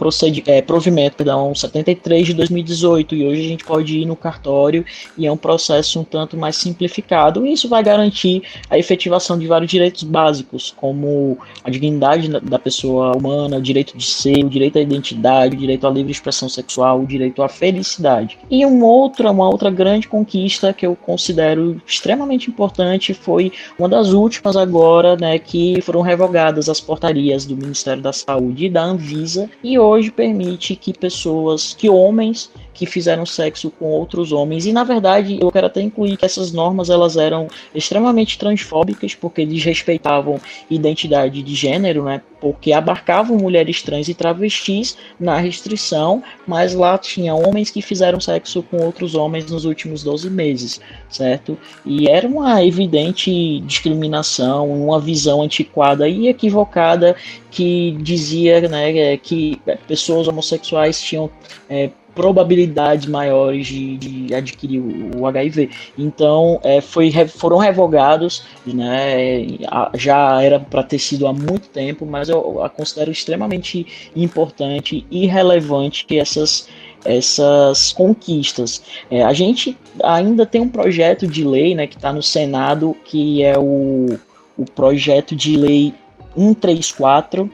é, provimento, perdão, 73 de 2018, e hoje a gente pode ir no cartório e é um processo um tanto mais simplificado, e isso vai garantir a efetivação de vários direitos básicos, como a dignidade da pessoa humana, o direito de ser, o direito à identidade, o direito à livre expressão sexual, o direito à felicidade. E um outro, uma outra grande conquista que eu considero extremamente importante foi uma das últimas agora, né, que foram revogadas as portarias do Ministério da Saúde e da Anvisa e hoje permite que pessoas, que homens que fizeram sexo com outros homens. E na verdade, eu quero até incluir que essas normas elas eram extremamente transfóbicas porque desrespeitavam identidade de gênero, né? Porque abarcavam mulheres trans e travestis na restrição, mas lá tinha homens que fizeram sexo com outros homens nos últimos 12 meses, certo? E era uma evidente discriminação, uma visão antiquada e equivocada que dizia né, que pessoas homossexuais tinham é, probabilidades maiores de, de adquirir o, HIV. Então, é, foi, foram revogados, né, já era para ter sido há muito tempo, mas eu a considero extremamente importante e relevante que essas essas conquistas. É, a gente ainda tem um projeto de lei né, que está no Senado, que é o, o projeto de lei 134,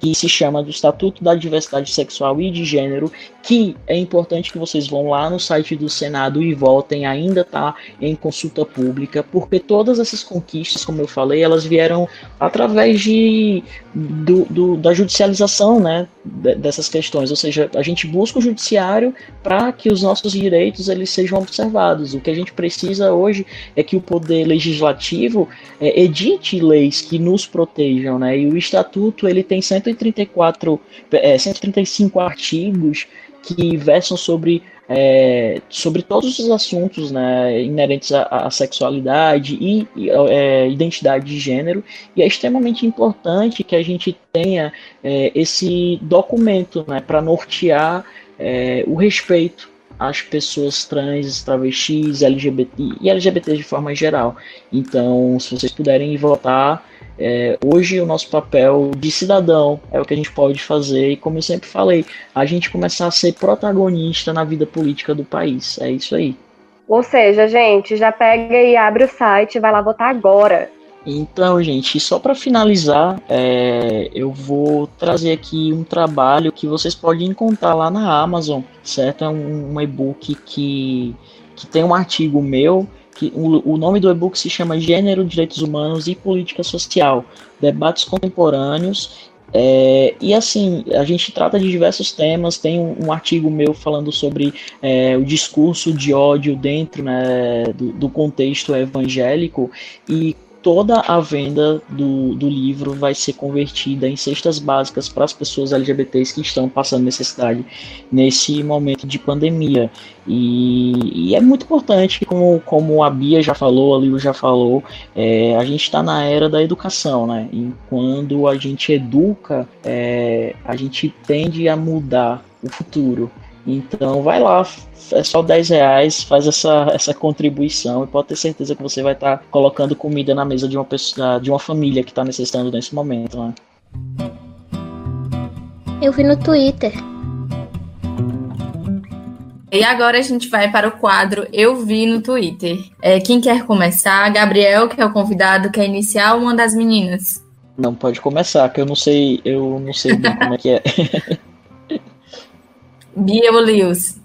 que se chama do Estatuto da Diversidade Sexual e de Gênero, que é importante que vocês vão lá no site do Senado e votem, ainda está em consulta pública, porque todas essas conquistas, como eu falei, elas vieram através de, do, do da judicialização né, dessas questões, ou seja, a gente busca o judiciário para que os nossos direitos eles sejam observados. O que a gente precisa hoje é que o poder legislativo é, edite leis que nos protejam, né, e o Estatuto ele tem 134, é, 135 artigos que versam sobre, é, sobre todos os assuntos né, inerentes à, à sexualidade e, é, identidade de gênero, e é extremamente importante que a gente tenha é, esse documento né, para nortear é, o respeito às pessoas trans, travestis, LGBT e LGBT de forma geral. Então, se vocês puderem votar, é, hoje o nosso papel de cidadão é o que a gente pode fazer e como eu sempre falei, a gente começar a ser protagonista na vida política do país. É isso aí. Ou seja, gente, já pega e abre o site e vai lá votar agora. Então, gente, só para finalizar, é, eu vou trazer aqui um trabalho que vocês podem encontrar lá na Amazon, certo? É um, um e-book que, que tem um artigo meu que o, o nome do e-book se chama Gênero, Direitos Humanos e Política Social, Debates Contemporâneos é, e assim, a gente trata de diversos temas. Tem um, um artigo meu falando sobre é, o discurso de ódio dentro né, do, do, contexto evangélico e toda a venda do, do livro vai ser convertida em cestas básicas para as pessoas LGBTs que estão passando necessidade nesse momento de pandemia. E, e é muito importante, como, como a Bia já falou, a Lilo já falou, é, a gente está na era da educação, né? E quando a gente educa, é, a gente tende a mudar o futuro. Então vai lá, é só 10 reais, faz essa, essa contribuição e pode ter certeza que você vai estar tá colocando comida na mesa de uma pessoa, de uma família que está necessitando nesse momento. Né? Eu vi no Twitter. E agora a gente vai para o quadro Eu Vi no Twitter. É, quem quer começar? Gabriel, que é o convidado, quer iniciar uma das meninas? Não, pode começar, que eu não sei, eu não sei bem como é que é. *laughs* Bia ou Lewis?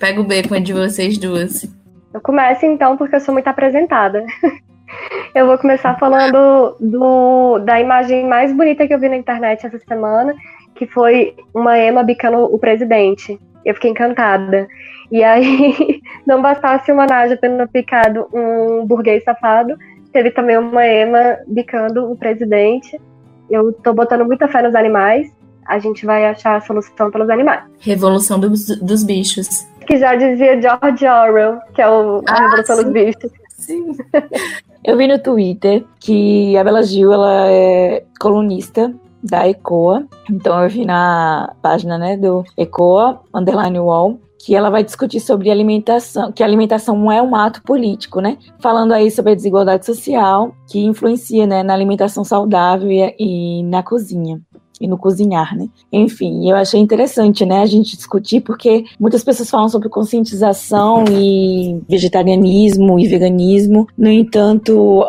Pega o bacon de vocês duas. Eu começo então, porque eu sou muito apresentada. *laughs* eu vou começar falando do, da imagem mais bonita que eu vi na internet essa semana, que foi uma Emma bicando o presidente. Eu fiquei encantada. E aí, *laughs* não bastasse uma Naja tendo picado um burguês safado, teve também uma Emma bicando o presidente. Eu tô botando muita fé nos animais a gente vai achar a solução pelos animais. Revolução dos, dos bichos. Que já dizia George Orwell, que é o, a ah, Revolução sim. dos Bichos. Sim. *laughs* Eu vi no Twitter que a Bela Gil ela é colunista da ECOA. Então eu vi na página né, do ECOA, underline wall, que ela vai discutir sobre alimentação, que a alimentação é um ato político, né? Falando aí sobre a desigualdade social que influencia né, na alimentação saudável e, e na cozinha e no cozinhar, né? Enfim, eu achei interessante, né, a gente discutir, porque muitas pessoas falam sobre conscientização e vegetarianismo e veganismo, no entanto,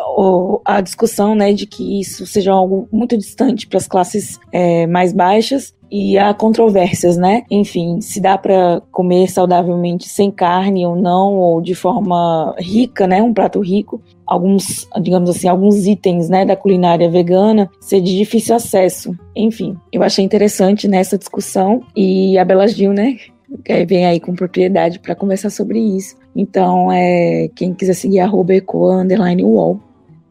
a discussão, né, de que isso seja algo muito distante para as classes é, mais baixas e há controvérsias, né? Enfim, se dá para comer saudavelmente sem carne ou não, ou de forma rica, né? Um prato rico. Alguns, digamos assim, alguns itens, né, da culinária vegana ser de difícil acesso. Enfim, eu achei interessante nessa discussão e a Bela Gil, né, vem aí com propriedade para conversar sobre isso. Então, é, quem quiser seguir arroba eco, underline wall,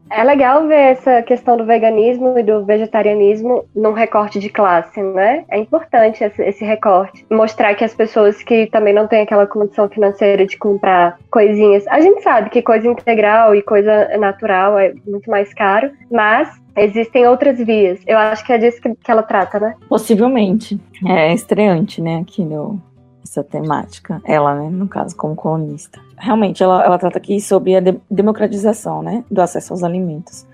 é legal ver essa questão do veganismo e do vegetarianismo num recorte de classe, né? É importante esse, recorte. Mostrar que as pessoas que também não têm aquela condição financeira de comprar coisinhas. A gente sabe que coisa integral e coisa natural é muito mais caro, mas existem outras vias. Eu acho que é disso que, que ela trata, né? Possivelmente. É estreante, né, aqui no, essa temática. Ela, né, no caso, como colunista. Realmente, ela, ela trata aqui sobre a de democratização, né, do acesso aos alimentos.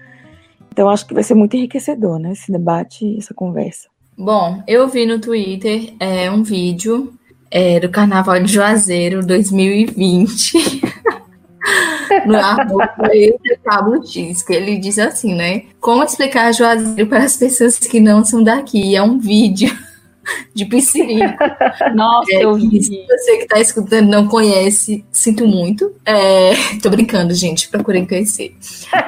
Então, acho que vai ser muito enriquecedor, né, esse debate essa conversa. Bom, eu vi no Twitter é, um vídeo é, do Carnaval de Juazeiro 2020. *laughs* no arroba Pablo X, que ele diz assim, né? Como explicar Juazeiro para as pessoas que não são daqui? É um vídeo *laughs* de piscirico. *laughs* Nossa, é, eu vi. Se você que tá escutando não conhece, sinto muito. É, *laughs* tô brincando, gente, procurem conhecer.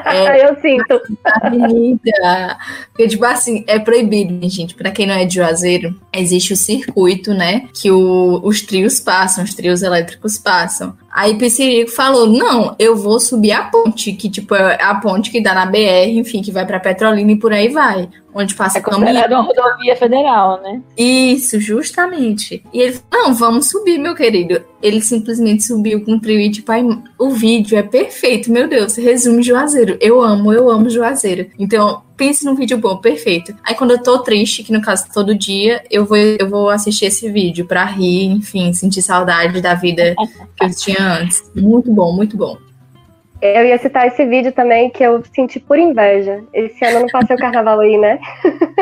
É, eu sinto. Avenida. Porque, tipo assim, é proibido, gente. Pra quem não é de Juazeiro, existe o circuito, né? Que o, os trios passam, os trios elétricos passam. Aí Piscirico falou: não, eu vou subir a ponte, que tipo é a ponte que dá na BR, enfim, que vai para Petrolina e por aí vai. Onde passa é caminhão. uma rodovia federal, né? Isso, justamente. E ele falou: não, vamos subir, meu querido. Ele simplesmente subiu com o trio e, tipo, o vídeo é perfeito, meu Deus, resume Juazeiro. Eu amo, eu amo Juazeiro. Então, pense num vídeo bom, perfeito. Aí quando eu tô triste, que no caso todo dia, eu vou, eu vou assistir esse vídeo pra rir, enfim, sentir saudade da vida que eu tinha antes. Muito bom, muito bom. Eu ia citar esse vídeo também que eu senti por inveja. Esse ano eu não passei o carnaval aí, né?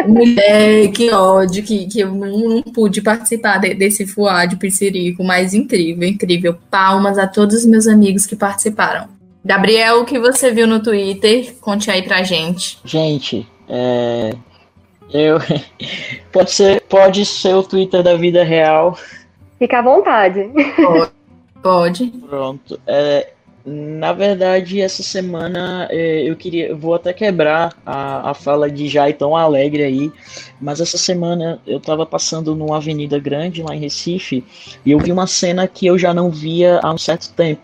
Mulher, que ódio, que, que eu não, não pude participar de, desse fuá de Piscirico, mas incrível, incrível. Palmas a todos os meus amigos que participaram. Gabriel, o que você viu no Twitter? Conte aí pra gente. Gente, é... eu *laughs* pode ser, pode ser o Twitter da vida real. Fica à vontade. Pode. pode. Pronto. É, na verdade, essa semana é, eu queria. Eu vou até quebrar a, a fala de Jai tão alegre aí. Mas essa semana eu tava passando numa avenida grande lá em Recife e eu vi uma cena que eu já não via há um certo tempo.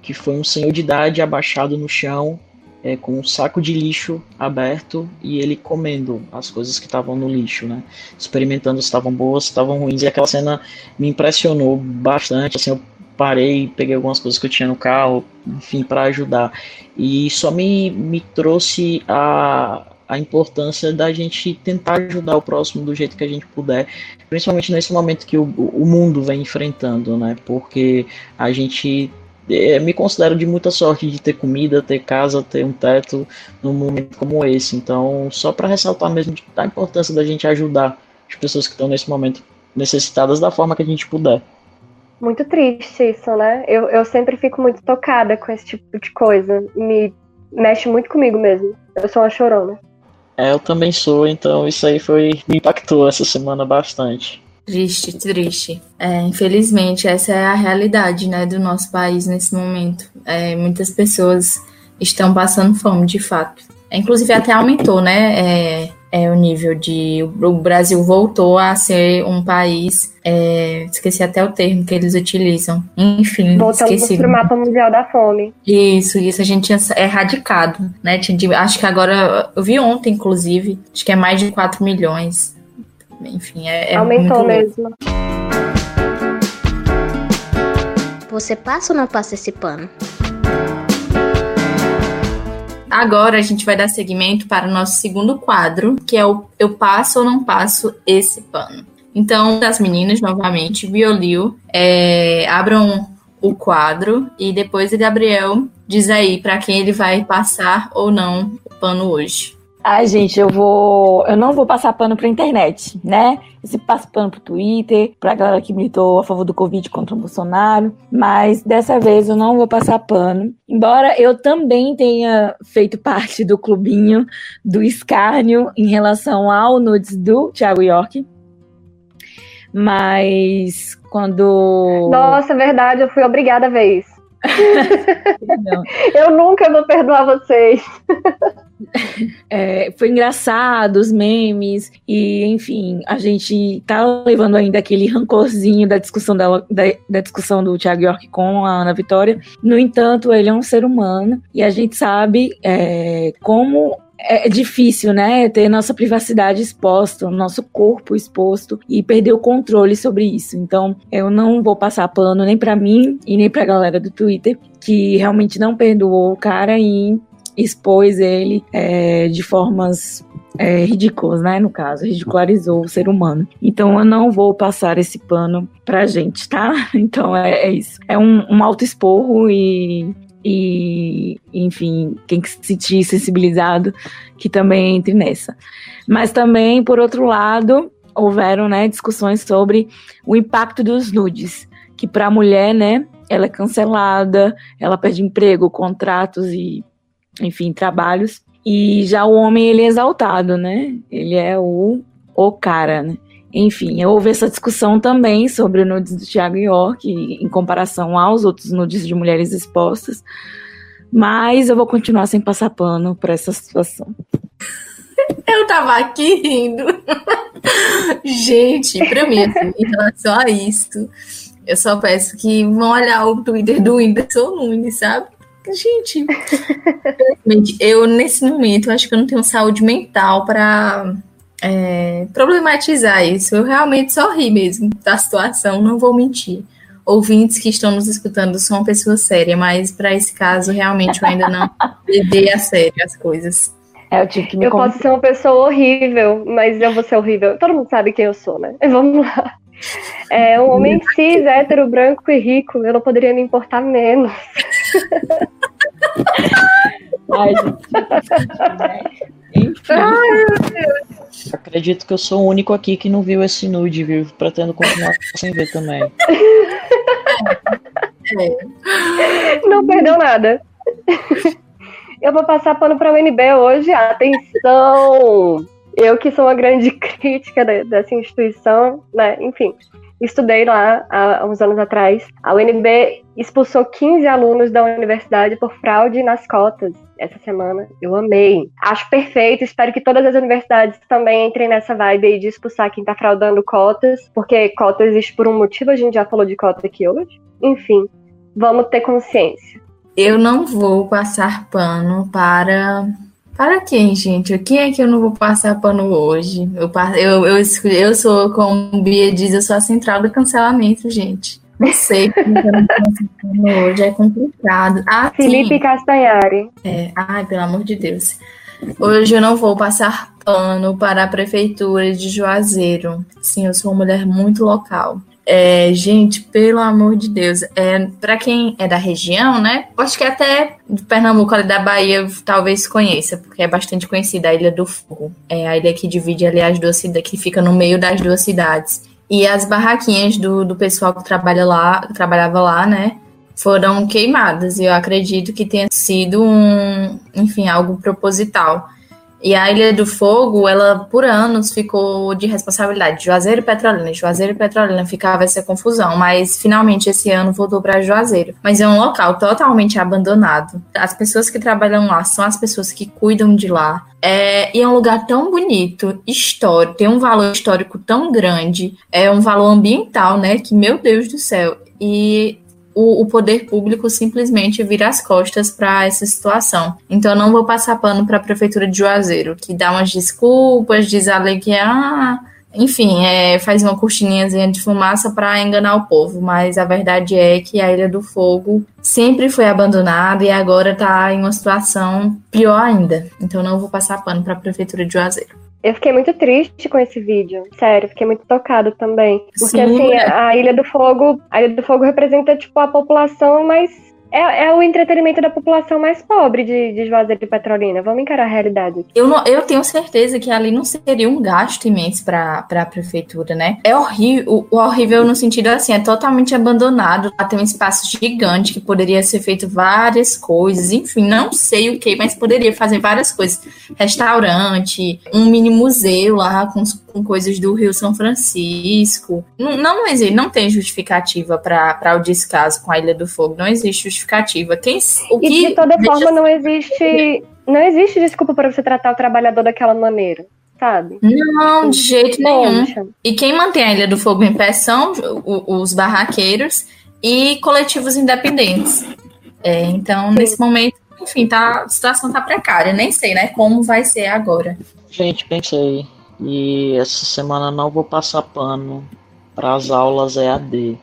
Que foi um senhor de idade abaixado no chão, é, com um saco de lixo aberto e ele comendo as coisas que estavam no lixo, né? Experimentando se estavam boas, se estavam ruins. E aquela cena me impressionou bastante. Assim, eu parei, peguei algumas coisas que eu tinha no carro, enfim, para ajudar. E só me, me trouxe a, a importância da gente tentar ajudar o próximo do jeito que a gente puder, principalmente nesse momento que o, o mundo vem enfrentando, né? Porque a gente é, me considero de muita sorte de ter comida, ter casa, ter um teto num momento como esse. Então, só para ressaltar mesmo a importância da gente ajudar as pessoas que estão nesse momento necessitadas da forma que a gente puder. Muito triste isso, né? Eu, eu sempre fico muito tocada com esse tipo de coisa. Me mexe muito comigo mesmo. Eu sou uma chorona. É, eu também sou, então isso aí foi me impactou essa semana bastante. Triste, triste. É, infelizmente, essa é a realidade né, do nosso país nesse momento. É, muitas pessoas estão passando fome, de fato. É, inclusive, até aumentou, né? É, é, o nível de. O Brasil voltou a ser um país. É, esqueci até o termo que eles utilizam. Enfim, Voltamos esqueci. para o mapa mundial da fome. Isso, isso a gente tinha erradicado, né? Acho que agora. Eu vi ontem, inclusive, acho que é mais de 4 milhões. Enfim, é. é Aumentou mesmo. Você passa ou não passa esse pano? Agora a gente vai dar seguimento para o nosso segundo quadro, que é o Eu Passo ou Não Passo Esse Pano. Então, das meninas, novamente, Violil, é, abram o quadro e depois o Gabriel diz aí para quem ele vai passar ou não o pano hoje. Ai, gente, eu vou. Eu não vou passar pano pra internet, né? Eu sempre passo pano pro Twitter, pra galera que militou a favor do Covid contra o Bolsonaro. Mas dessa vez eu não vou passar pano. Embora eu também tenha feito parte do clubinho do escárnio em relação ao nudes do Thiago York. Mas quando. Nossa, verdade, eu fui obrigada a ver isso. *laughs* eu nunca vou perdoar vocês. É, foi engraçado, os memes, e enfim, a gente tá levando ainda aquele rancorzinho da discussão, da, da, da, discussão do Thiago York com a Ana Vitória. No entanto, ele é um ser humano e a gente sabe é, como é difícil, né? Ter nossa privacidade exposta, nosso corpo exposto e perder o controle sobre isso. Então, eu não vou passar pano nem para mim e nem para a galera do Twitter que realmente não perdoou o cara e expôs ele é, de formas é, ridículas, né? No caso, ridicularizou o ser humano. Então eu não vou passar esse pano pra gente, tá? *laughs* Então é, é isso. É um, um auto-esporro e, e, enfim, quem se sentir sensibilizado que também entre nessa. Mas também, por outro lado, houveram né, discussões sobre o impacto dos nudes, que para a mulher, né, ela é cancelada, ela perde emprego, contratos e enfim, trabalhos. E já o homem, ele é exaltado, né? Ele é o, o cara, né? Enfim, houve essa discussão também sobre o nudes do Thiago York em comparação aos outros nudes de mulheres expostas. Mas eu vou continuar sem passar pano para essa situação. *laughs* Eu tava aqui rindo. Gente, pra mim, assim, em relação a isso, eu só peço que vão olhar o Twitter do Whindersson Nunes, sabe? Gente, *laughs* eu nesse momento acho que eu não tenho saúde mental para é, problematizar isso. Eu realmente só ri mesmo da situação, não vou mentir. Ouvintes que estão nos escutando são uma pessoa séria, mas para esse caso realmente eu ainda não *laughs* levei a sério as coisas. É, eu tive que me Eu posso ser uma pessoa horrível, mas eu vou ser horrível. Todo mundo sabe quem eu sou, né? *laughs* Vamos lá. É um homem cis, hétero, branco e rico. Eu não poderia me importar menos. *laughs* Ai, gente. Enfim. Ai, meu Deus. Acredito que eu sou o único aqui que não viu esse nude, viu? Pretendo continuar *laughs* sem ver também. *laughs* Não perdeu nada. *laughs* Eu vou passar pano para o UNB hoje. Atenção! Eu que sou uma grande crítica dessa instituição, né? Enfim, estudei lá há uns anos atrás. A UNB expulsou 15 alunos da universidade por fraude nas cotas essa semana. Eu amei. Acho perfeito. Espero que todas as universidades também entrem nessa vibe aí de expulsar quem tá fraudando cotas, porque cota existe por um motivo. A gente já falou de cota aqui hoje. Enfim, vamos ter consciência. Eu não vou passar pano para para quem, gente? Quem é que eu não vou passar pano hoje? Eu, eu, eu, eu sou, como Bia diz, eu sou a central do cancelamento, gente. Não sei hoje, é complicado. Ah, Felipe sim. Castanhari. É, ai, pelo amor de Deus. Hoje eu não vou passar pano para a prefeitura de Juazeiro. Sim, eu sou uma mulher muito local. É, gente, pelo amor de Deus, é, para quem é da região, né? Acho que até de Pernambuco, ali da Bahia, talvez conheça, porque é bastante conhecida a Ilha do Fogo. É a ilha que divide ali as duas cidades, que fica no meio das duas cidades. E as barraquinhas do, do pessoal que trabalha lá, que trabalhava lá, né? Foram queimadas. E eu acredito que tenha sido um, enfim, algo proposital. E a Ilha do Fogo, ela por anos ficou de responsabilidade de Juazeiro e Petrolina. Juazeiro e Petrolina ficava essa confusão, mas finalmente esse ano voltou para Juazeiro. Mas é um local totalmente abandonado. As pessoas que trabalham lá são as pessoas que cuidam de lá. É, e é um lugar tão bonito, histórico, tem um valor histórico tão grande, é um valor ambiental, né? Que, meu Deus do céu. E o, o poder público simplesmente vira as costas para essa situação. Então eu não vou passar pano para a prefeitura de Juazeiro, que dá umas desculpas, diz ali que ah, enfim, é, faz uma cortininhazinha de fumaça para enganar o povo, mas a verdade é que a Ilha do Fogo sempre foi abandonada e agora está em uma situação pior ainda. Então não vou passar pano para a prefeitura de Juazeiro. Eu fiquei muito triste com esse vídeo, sério, fiquei muito tocada também. Porque Sim, assim, a Ilha do Fogo, a Ilha do Fogo representa tipo a população mais é, é, o entretenimento da população mais pobre de, de Juazeiro e Petrolina. Vamos encarar a realidade. Eu, não, eu tenho certeza que ali não seria um gasto imenso para a prefeitura, né? É horrível, o, horrível no sentido assim, é totalmente abandonado. Lá tem um espaço gigante que poderia ser feito várias coisas. Enfim, não sei o que, mas poderia fazer várias coisas. Restaurante, um mini museu lá com, com coisas do Rio São Francisco. Não, não existe, não tem justificativa para o descaso com a Ilha do Fogo. Não existe justificativa justificativa. Quem, o e que de toda forma não existe, não existe desculpa para você tratar o trabalhador daquela maneira. Sabe? Não, de jeito nenhum. E quem mantém a Ilha do Fogo em pé são os barraqueiros e coletivos independentes. É, então, Sim. nesse momento, enfim, tá, a situação tá precária. Nem sei, né, como vai ser agora. Gente, pensei. E essa semana não vou passar pano para as aulas EAD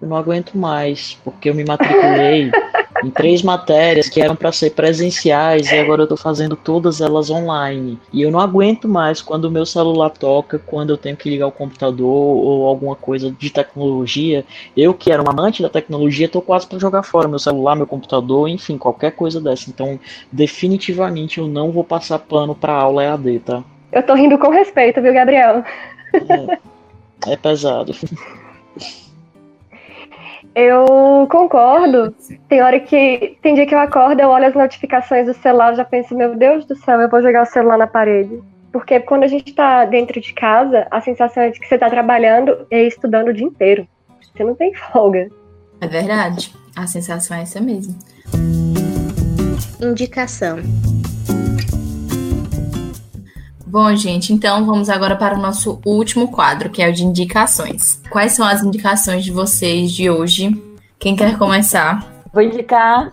eu não aguento mais, porque eu me matriculei *laughs* em três matérias que eram para ser presenciais e agora eu estou fazendo todas elas online. E eu não aguento mais quando o meu celular toca, quando eu tenho que ligar o computador ou alguma coisa de tecnologia. Eu que era um amante da tecnologia, estou quase para jogar fora meu celular, meu computador, enfim, qualquer coisa dessa. Então, definitivamente eu não vou passar pano para aula EAD, tá? Eu tô rindo com respeito, viu, Gabriel? É, é pesado. *laughs* Eu concordo. Tem hora que. Tem dia que eu acordo, eu olho as notificações do celular e já penso, meu Deus do céu, eu vou jogar o celular na parede. Porque quando a gente tá dentro de casa, a sensação é de que você tá trabalhando e estudando o dia inteiro. Você não tem folga. É verdade. A sensação é essa mesmo. Indicação. Bom, gente, então vamos agora para o nosso último quadro, que é o de indicações. Quais são as indicações de vocês de hoje? Quem quer começar? Vou indicar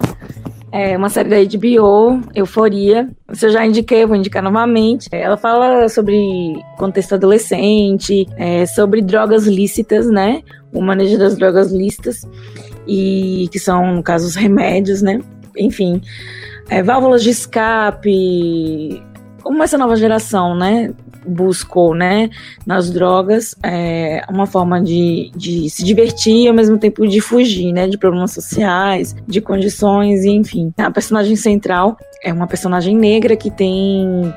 é, uma série da HBO, Euforia. Se eu já indiquei, vou indicar novamente. Ela fala sobre contexto adolescente, é, sobre drogas lícitas, né? O manejo das drogas lícitas, e que são, no caso, os remédios, né? Enfim, é, válvulas de escape, como essa nova geração, né, buscou, né, nas drogas, é, uma forma de, de se divertir e ao mesmo tempo de fugir, né, de problemas sociais, de condições, enfim. A personagem central é uma personagem negra que tem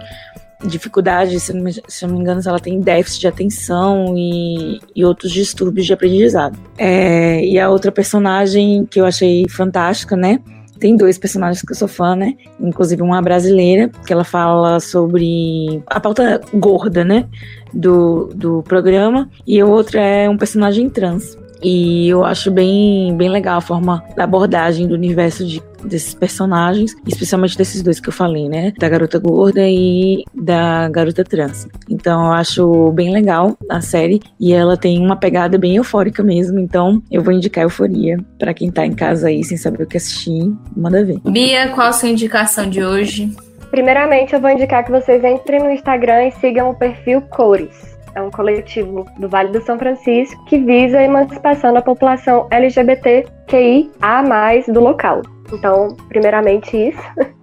dificuldade, se não, me, se não me engano, ela tem déficit de atenção e, e outros distúrbios de aprendizado. É, e a outra personagem que eu achei fantástica, né, tem dois personagens que eu sou fã, né? Inclusive uma brasileira, que ela fala sobre a pauta gorda, né? Do, do programa. E a outra é um personagem trans. E eu acho bem, bem legal a forma da abordagem do universo de, desses personagens, especialmente desses dois que eu falei, né? Da garota gorda e da garota trans. Então eu acho bem legal a série e ela tem uma pegada bem eufórica mesmo. Então eu vou indicar Euforia para quem tá em casa aí sem saber o que assistir, manda ver. Bia, qual a sua indicação de hoje? Primeiramente, eu vou indicar que vocês entrem no Instagram e sigam o perfil Cores é um coletivo do Vale do São Francisco que visa a emancipação da população LGBTQIA+, do local. Então, primeiramente isso. *laughs*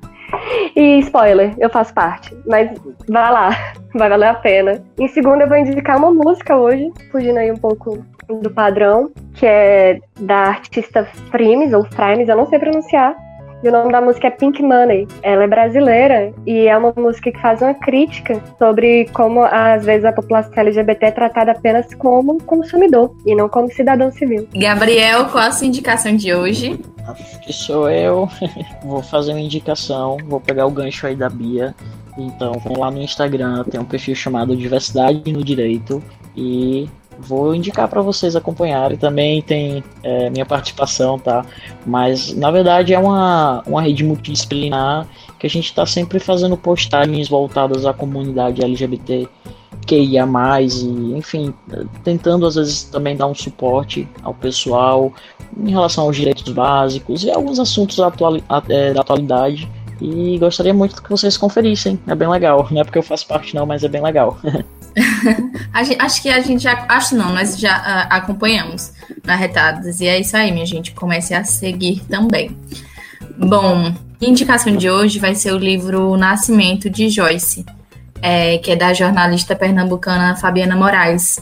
E spoiler, eu faço parte. Mas vá lá, *laughs* vai valer a pena. Em segundo, eu vou indicar uma música hoje, fugindo aí um pouco do padrão, que é da artista Frimes, ou Frimes, eu não sei pronunciar, e o nome da música é Pink Money. Ela é brasileira e é uma música que faz uma crítica sobre como, às vezes, a população LGBT é tratada apenas como consumidor e não como cidadão civil. Gabriel, qual a sua indicação de hoje? Que sou eu. *laughs* vou fazer uma indicação, vou pegar o gancho aí da Bia. Então, vamos lá no Instagram, tem um perfil chamado Diversidade no Direito e vou indicar para vocês acompanharem. Também tem é, minha participação, tá? Mas na verdade é uma, uma rede multidisciplinar que a gente está sempre fazendo postagens voltadas à comunidade LGBT que ia mais e enfim tentando às vezes também dar um suporte ao pessoal em relação aos direitos básicos e alguns assuntos é, da atualidade e gostaria muito que vocês conferissem é bem legal não é porque eu faço parte não mas é bem legal *laughs* acho que a gente já. Acho não, nós já uh, acompanhamos na Retadas. E é isso aí, minha gente. Comece a seguir também. Bom, indicação de hoje vai ser o livro Nascimento de Joyce, é, que é da jornalista pernambucana Fabiana Moraes.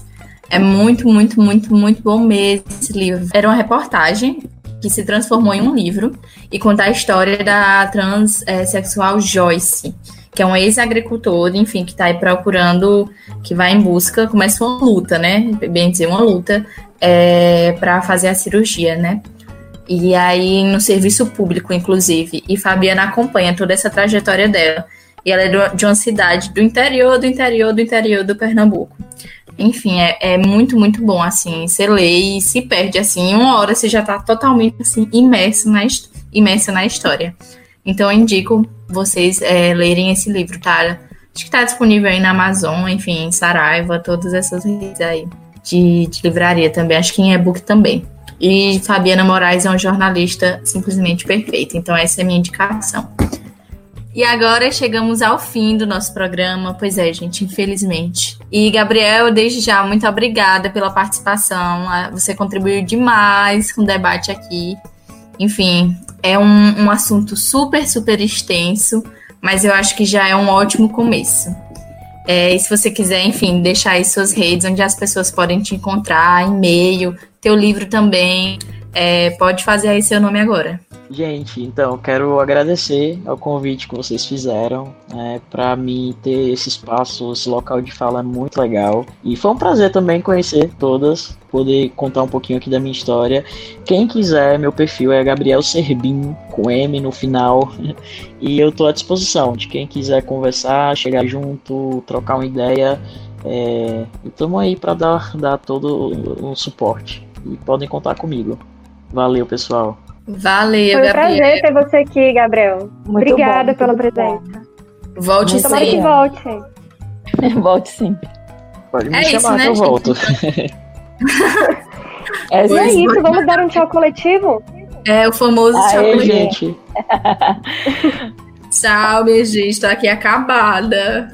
É muito, muito, muito, muito bom mesmo esse livro. Era uma reportagem que se transformou em um livro e conta a história da transexual Joyce que é um ex-agricultor, enfim, que está aí procurando, que vai em busca, começa uma luta, né? Bem dizer, uma luta é, para fazer a cirurgia, né? E aí no serviço público, inclusive. E Fabiana acompanha toda essa trajetória dela. E ela é de uma cidade do interior, do interior, do interior do Pernambuco. Enfim, é, é muito, muito bom, assim. Você lê e se perde, assim. Em uma hora você já está totalmente, assim, imerso na, imerso na história. Então eu indico vocês é, lerem esse livro, tá? Acho que está disponível aí na Amazon, enfim, Saraiva, todas essas redes aí de, de livraria também. Acho que em e-book também. E Fabiana Moraes é uma jornalista simplesmente perfeita. Então essa é a minha indicação. E agora chegamos ao fim do nosso programa. Pois é, gente, infelizmente. E Gabriel, desde já, muito obrigada pela participação. Ah, você contribuiu demais com o debate aqui. Enfim, é um, um assunto super, super extenso, mas eu acho que já é um ótimo começo. É, e se você quiser, enfim, deixar aí suas redes onde as pessoas podem te encontrar, e-mail, teu livro também, é, pode fazer aí seu nome agora. Gente, então quero agradecer ao convite que vocês fizeram. É, para mim ter esse espaço, esse local de fala é muito legal. E foi um prazer também conhecer todas, poder contar um pouquinho aqui da minha história. Quem quiser, meu perfil é Gabriel Serbin, com M no final. *laughs* e eu tô à disposição de quem quiser conversar, chegar junto, trocar uma ideia. É, estamos aí para dar, dar todo o suporte. E podem contar comigo. Valeu, pessoal. Valeu, Foi um Gabriel. prazer ter você aqui, Gabriel. Muito Obrigada bom, pela presença. Volte Tomara sempre. que volte. *laughs* volte sempre. Pode me é chamar isso, né, que eu volto. é, é isso, vamos dar um tchau coletivo? É, o famoso Aê, tchau coletivo. gente. *laughs* tchau, minha gente. Tô aqui acabada.